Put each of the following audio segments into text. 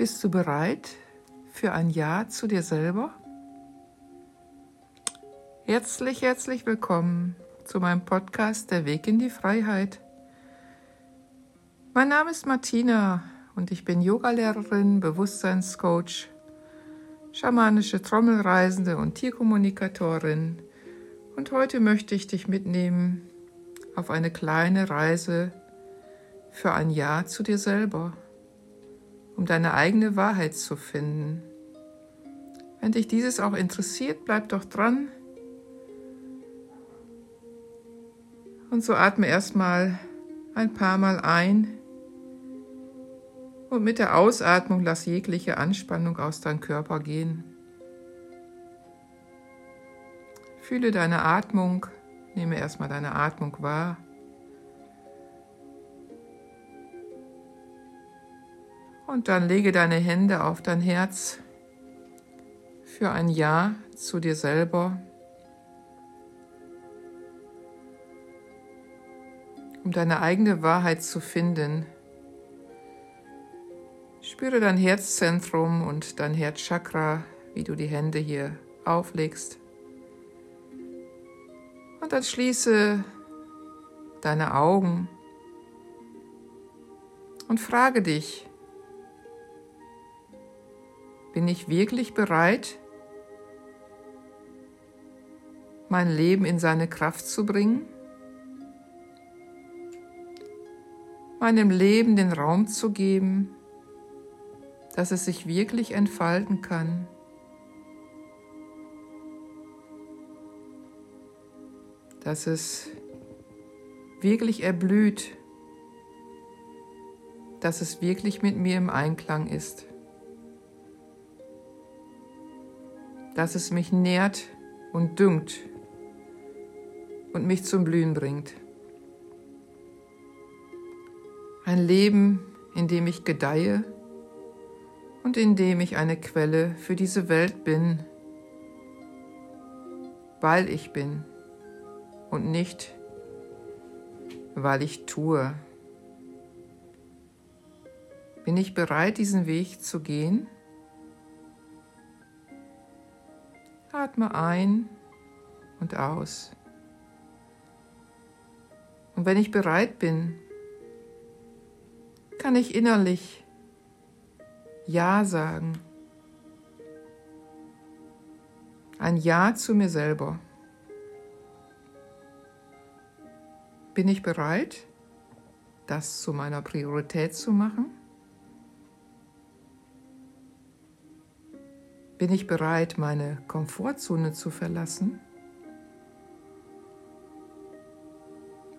Bist du bereit für ein Ja zu dir selber? Herzlich, herzlich willkommen zu meinem Podcast Der Weg in die Freiheit. Mein Name ist Martina und ich bin Yogalehrerin, Bewusstseinscoach, schamanische Trommelreisende und Tierkommunikatorin. Und heute möchte ich dich mitnehmen auf eine kleine Reise für ein Ja zu dir selber um deine eigene Wahrheit zu finden. Wenn dich dieses auch interessiert, bleib doch dran. Und so atme erstmal ein paar Mal ein und mit der Ausatmung lass jegliche Anspannung aus deinem Körper gehen. Fühle deine Atmung, nehme erstmal deine Atmung wahr. Und dann lege deine Hände auf dein Herz für ein Ja zu dir selber, um deine eigene Wahrheit zu finden. Spüre dein Herzzentrum und dein Herzchakra, wie du die Hände hier auflegst. Und dann schließe deine Augen und frage dich, bin ich wirklich bereit, mein Leben in seine Kraft zu bringen? Meinem Leben den Raum zu geben, dass es sich wirklich entfalten kann? Dass es wirklich erblüht, dass es wirklich mit mir im Einklang ist. Dass es mich nährt und düngt und mich zum Blühen bringt. Ein Leben, in dem ich gedeihe und in dem ich eine Quelle für diese Welt bin, weil ich bin und nicht, weil ich tue. Bin ich bereit, diesen Weg zu gehen? Atme ein und aus. Und wenn ich bereit bin, kann ich innerlich Ja sagen. Ein Ja zu mir selber. Bin ich bereit, das zu meiner Priorität zu machen? Bin ich bereit, meine Komfortzone zu verlassen?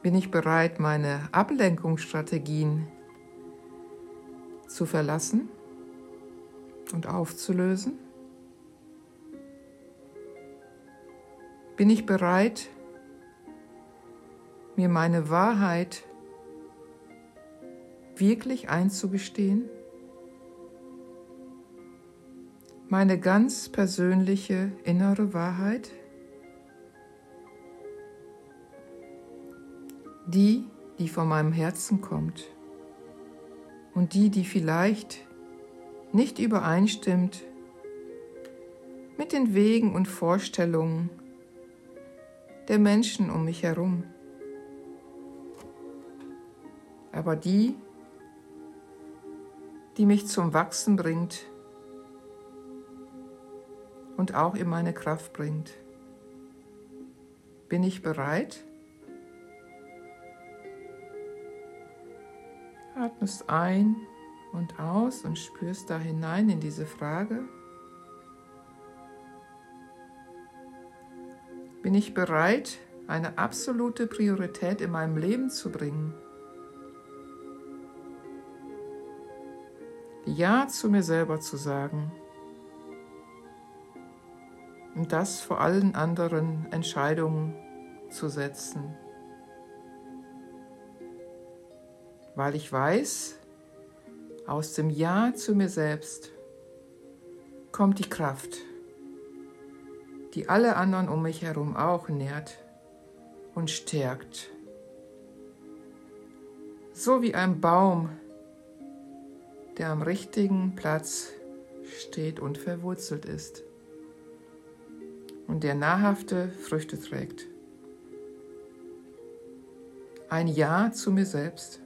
Bin ich bereit, meine Ablenkungsstrategien zu verlassen und aufzulösen? Bin ich bereit, mir meine Wahrheit wirklich einzugestehen? Meine ganz persönliche innere Wahrheit, die, die von meinem Herzen kommt und die, die vielleicht nicht übereinstimmt mit den Wegen und Vorstellungen der Menschen um mich herum, aber die, die mich zum Wachsen bringt und auch in meine Kraft bringt. Bin ich bereit? Atmest ein und aus und spürst da hinein in diese Frage. Bin ich bereit, eine absolute Priorität in meinem Leben zu bringen? Ja zu mir selber zu sagen und das vor allen anderen Entscheidungen zu setzen. Weil ich weiß, aus dem Ja zu mir selbst kommt die Kraft, die alle anderen um mich herum auch nährt und stärkt. So wie ein Baum, der am richtigen Platz steht und verwurzelt ist und der nahrhafte Früchte trägt. Ein Ja zu mir selbst.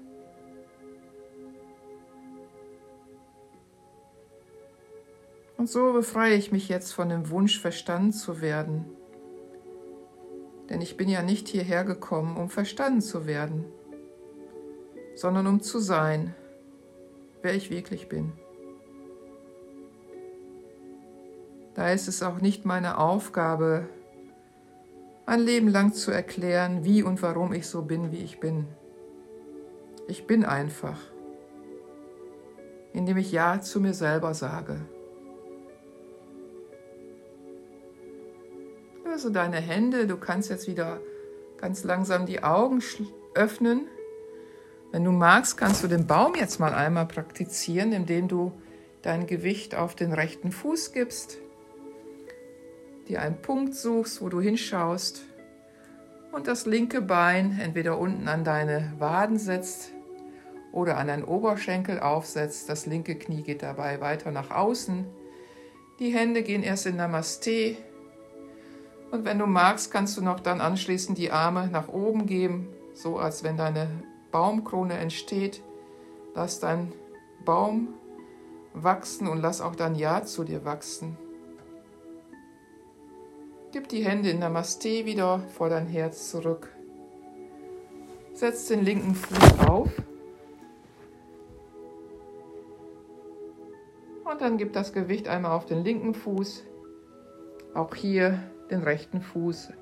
Und so befreie ich mich jetzt von dem Wunsch, verstanden zu werden. Denn ich bin ja nicht hierher gekommen, um verstanden zu werden, sondern um zu sein, wer ich wirklich bin. Da ist es auch nicht meine Aufgabe, ein Leben lang zu erklären, wie und warum ich so bin, wie ich bin. Ich bin einfach, indem ich Ja zu mir selber sage. Also deine Hände, du kannst jetzt wieder ganz langsam die Augen öffnen. Wenn du magst, kannst du den Baum jetzt mal einmal praktizieren, indem du dein Gewicht auf den rechten Fuß gibst, dir einen Punkt suchst, wo du hinschaust und das linke Bein entweder unten an deine Waden setzt oder an deinen Oberschenkel aufsetzt. Das linke Knie geht dabei weiter nach außen. Die Hände gehen erst in Namaste und wenn du magst, kannst du noch dann anschließend die Arme nach oben geben, so als wenn deine Baumkrone entsteht. Lass dein Baum wachsen und lass auch dein Ja zu dir wachsen. Gib die Hände in Namaste wieder vor dein Herz zurück. Setz den linken Fuß auf. Und dann gib das Gewicht einmal auf den linken Fuß. Auch hier den rechten Fuß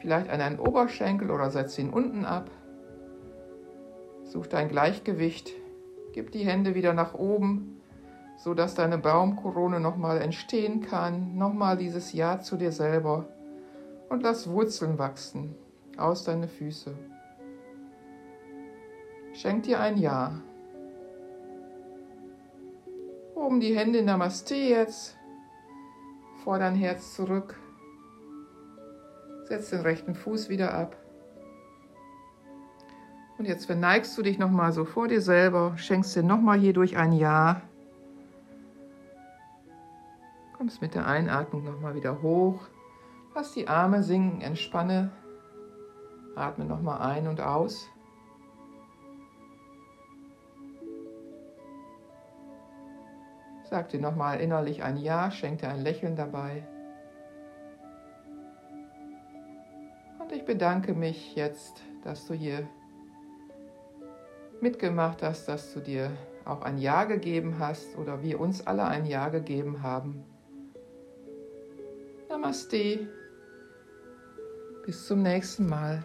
vielleicht an einen Oberschenkel oder setz ihn unten ab. Such dein Gleichgewicht, gib die Hände wieder nach oben, so dass deine Baumkrone nochmal entstehen kann. Nochmal dieses Ja zu dir selber und lass Wurzeln wachsen aus deine Füße. Schenk dir ein Ja. Oben die Hände in Namaste jetzt, vor dein Herz zurück. Setz den rechten Fuß wieder ab. Und jetzt verneigst du dich nochmal so vor dir selber, schenkst dir nochmal hier durch ein Ja. Kommst mit der Einatmung nochmal wieder hoch. Lass die Arme sinken, entspanne. Atme nochmal ein und aus. Sag dir nochmal innerlich ein Ja, schenk dir ein Lächeln dabei. Und ich bedanke mich jetzt, dass du hier mitgemacht hast, dass du dir auch ein Ja gegeben hast oder wir uns alle ein Ja gegeben haben. Namaste. Bis zum nächsten Mal.